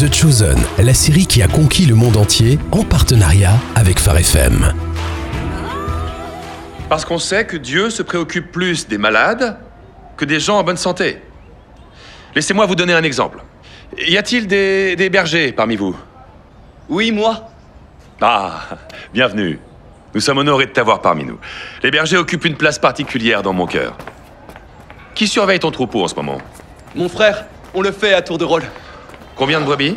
The Chosen, la série qui a conquis le monde entier en partenariat avec Phare FM. Parce qu'on sait que Dieu se préoccupe plus des malades que des gens en bonne santé. Laissez-moi vous donner un exemple. Y a-t-il des, des bergers parmi vous? Oui, moi. Ah, bienvenue. Nous sommes honorés de t'avoir parmi nous. Les bergers occupent une place particulière dans mon cœur. Qui surveille ton troupeau en ce moment? Mon frère, on le fait à tour de rôle. Combien de brebis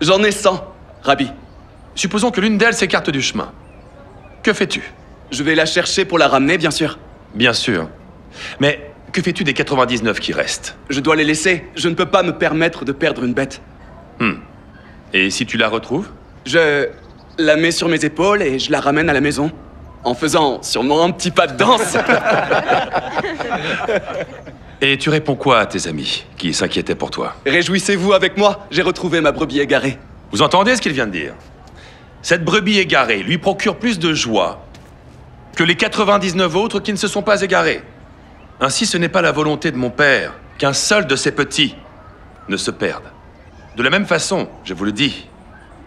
J'en ai 100, Rabbi. Supposons que l'une d'elles s'écarte du chemin. Que fais-tu Je vais la chercher pour la ramener, bien sûr. Bien sûr. Mais que fais-tu des 99 qui restent Je dois les laisser. Je ne peux pas me permettre de perdre une bête. Et si tu la retrouves Je la mets sur mes épaules et je la ramène à la maison. En faisant sûrement un petit pas de danse. Et tu réponds quoi à tes amis qui s'inquiétaient pour toi Réjouissez-vous avec moi, j'ai retrouvé ma brebis égarée. Vous entendez ce qu'il vient de dire Cette brebis égarée lui procure plus de joie que les 99 autres qui ne se sont pas égarés. Ainsi, ce n'est pas la volonté de mon père qu'un seul de ses petits ne se perde. De la même façon, je vous le dis,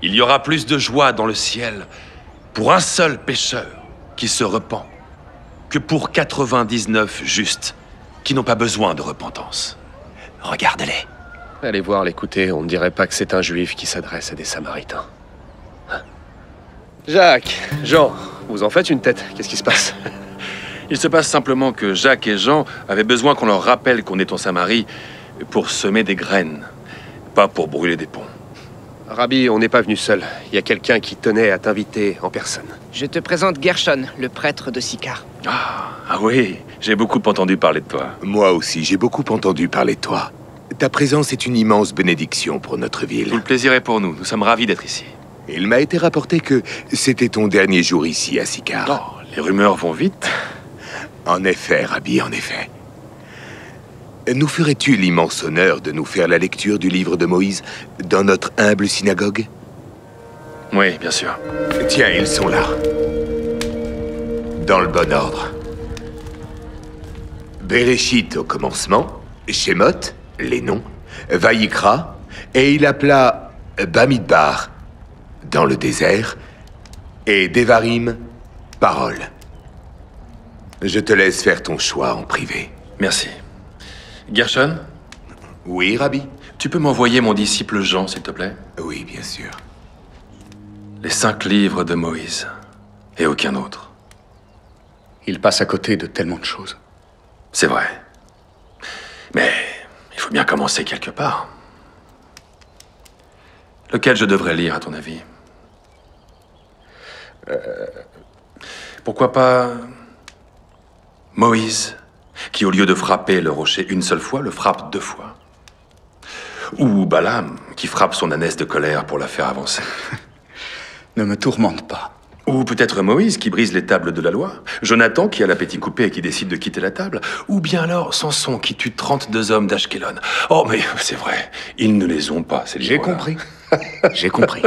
il y aura plus de joie dans le ciel pour un seul pécheur qui se repent que pour 99 justes qui n'ont pas besoin de repentance. Regarde-les. Allez voir, l'écouter, on ne dirait pas que c'est un juif qui s'adresse à des samaritains. Hein Jacques, Jean, vous en faites une tête, qu'est-ce qui se passe? Il se passe simplement que Jacques et Jean avaient besoin qu'on leur rappelle qu'on est en Samarie pour semer des graines, pas pour brûler des ponts. Rabbi, on n'est pas venu seul. Il y a quelqu'un qui tenait à t'inviter en personne. Je te présente Gershon, le prêtre de Sicard. Ah oui, j'ai beaucoup entendu parler de toi. Moi aussi, j'ai beaucoup entendu parler de toi. Ta présence est une immense bénédiction pour notre Tout le ville. plaisir est pour nous, nous sommes ravis d'être ici. Il m'a été rapporté que c'était ton dernier jour ici à Sicard. Oh, les rumeurs vont vite. En effet, Rabbi, en effet. Nous ferais-tu l'immense honneur de nous faire la lecture du livre de Moïse dans notre humble synagogue? Oui, bien sûr. Tiens, ils sont là. Dans le bon ordre. Bereshit au commencement, Shemot, les noms, Vaïkra, et il appela Bamidbar, dans le désert, et Devarim, parole. Je te laisse faire ton choix en privé. Merci. Gershon, Oui, Rabbi tu peux m'envoyer mon disciple Jean, s'il te plaît? Oui, bien sûr. Les cinq livres de Moïse. Et aucun autre. Il passe à côté de tellement de choses. C'est vrai. Mais il faut bien commencer quelque part. Lequel je devrais lire, à ton avis? Euh, Pourquoi pas Moïse, qui au lieu de frapper le rocher une seule fois, le frappe deux fois? Ou Balaam, qui frappe son ânesse de colère pour la faire avancer? Ne me tourmente pas. Ou peut-être Moïse qui brise les tables de la loi Jonathan qui a l'appétit coupé et qui décide de quitter la table Ou bien alors Samson qui tue 32 hommes d'Ashkelon Oh mais c'est vrai, ils ne les ont pas, ces J'ai compris. J'ai compris.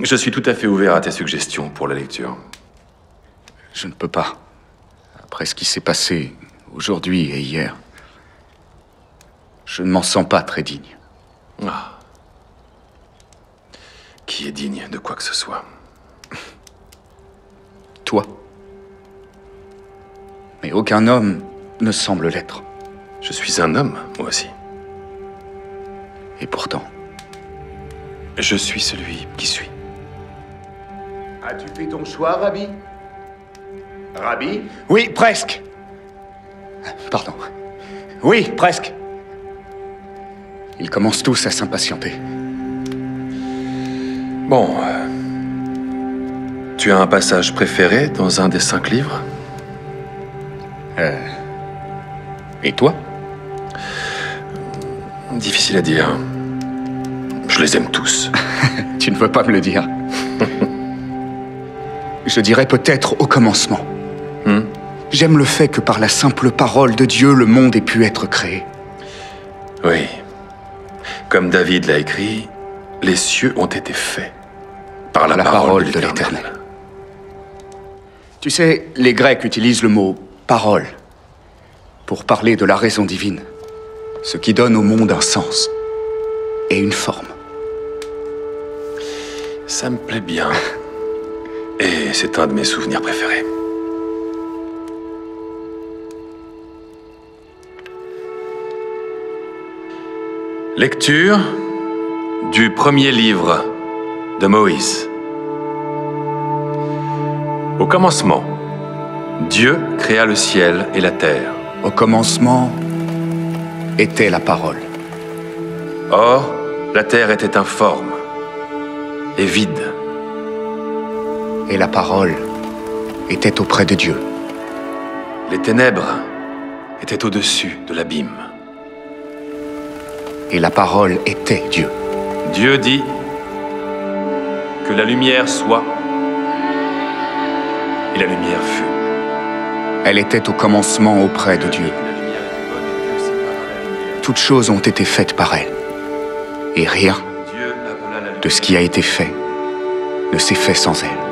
Je suis tout à fait ouvert à tes suggestions pour la lecture. Je ne peux pas. Après ce qui s'est passé aujourd'hui et hier, je ne m'en sens pas très digne. Ah. Qui est digne de quoi que ce soit Toi. Mais aucun homme ne semble l'être. Je suis un homme, moi aussi. Et pourtant, Je suis celui qui suis. As-tu fait ton choix, Rabbi Rabbi Oui, presque. Pardon. Oui, presque. Ils commencent tous à s'impatienter. Bon. euh, tu as un passage préféré dans un des cinq livres? Et toi? Difficile à dire. Je les aime tous. Tu ne veux pas me le dire. Je dirais peut-être au commencement. Hmm? J'aime le fait que par la simple parole de Dieu, le monde ait pu être créé. Oui. Comme David l'a écrit, les cieux ont été faits par la, La parole, parole de l'Éternel. Tu sais, les Grecs utilisent le mot parole pour parler de la raison divine, ce qui donne au monde un sens. et une forme. Ça me plaît bien. Et c'est un de mes souvenirs préférés. Lecture du premier livre de Moïse. Au commencement, Dieu créa le ciel et la terre. Au commencement était la parole. Or, la terre était informe et vide. Et la parole était auprès de Dieu. Les ténèbres étaient au-dessus de l'abîme. Et la parole était Dieu. Dieu dit que la lumière soit, et la lumière fut. Elle était au commencement auprès de Dieu. Toutes choses ont été faites par elle. Et rien de ce qui a été fait ne s'est fait sans elle.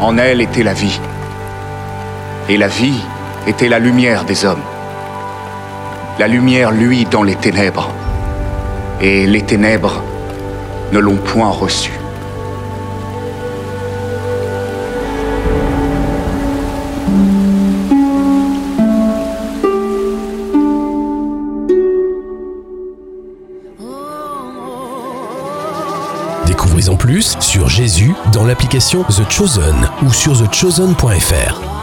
En elle était la vie. Et la vie était la lumière des hommes. La lumière luit dans les ténèbres. Et les ténèbres ne l'ont point reçue. Découvrez en plus sur Jésus dans l'application The Chosen ou sur thechosen.fr.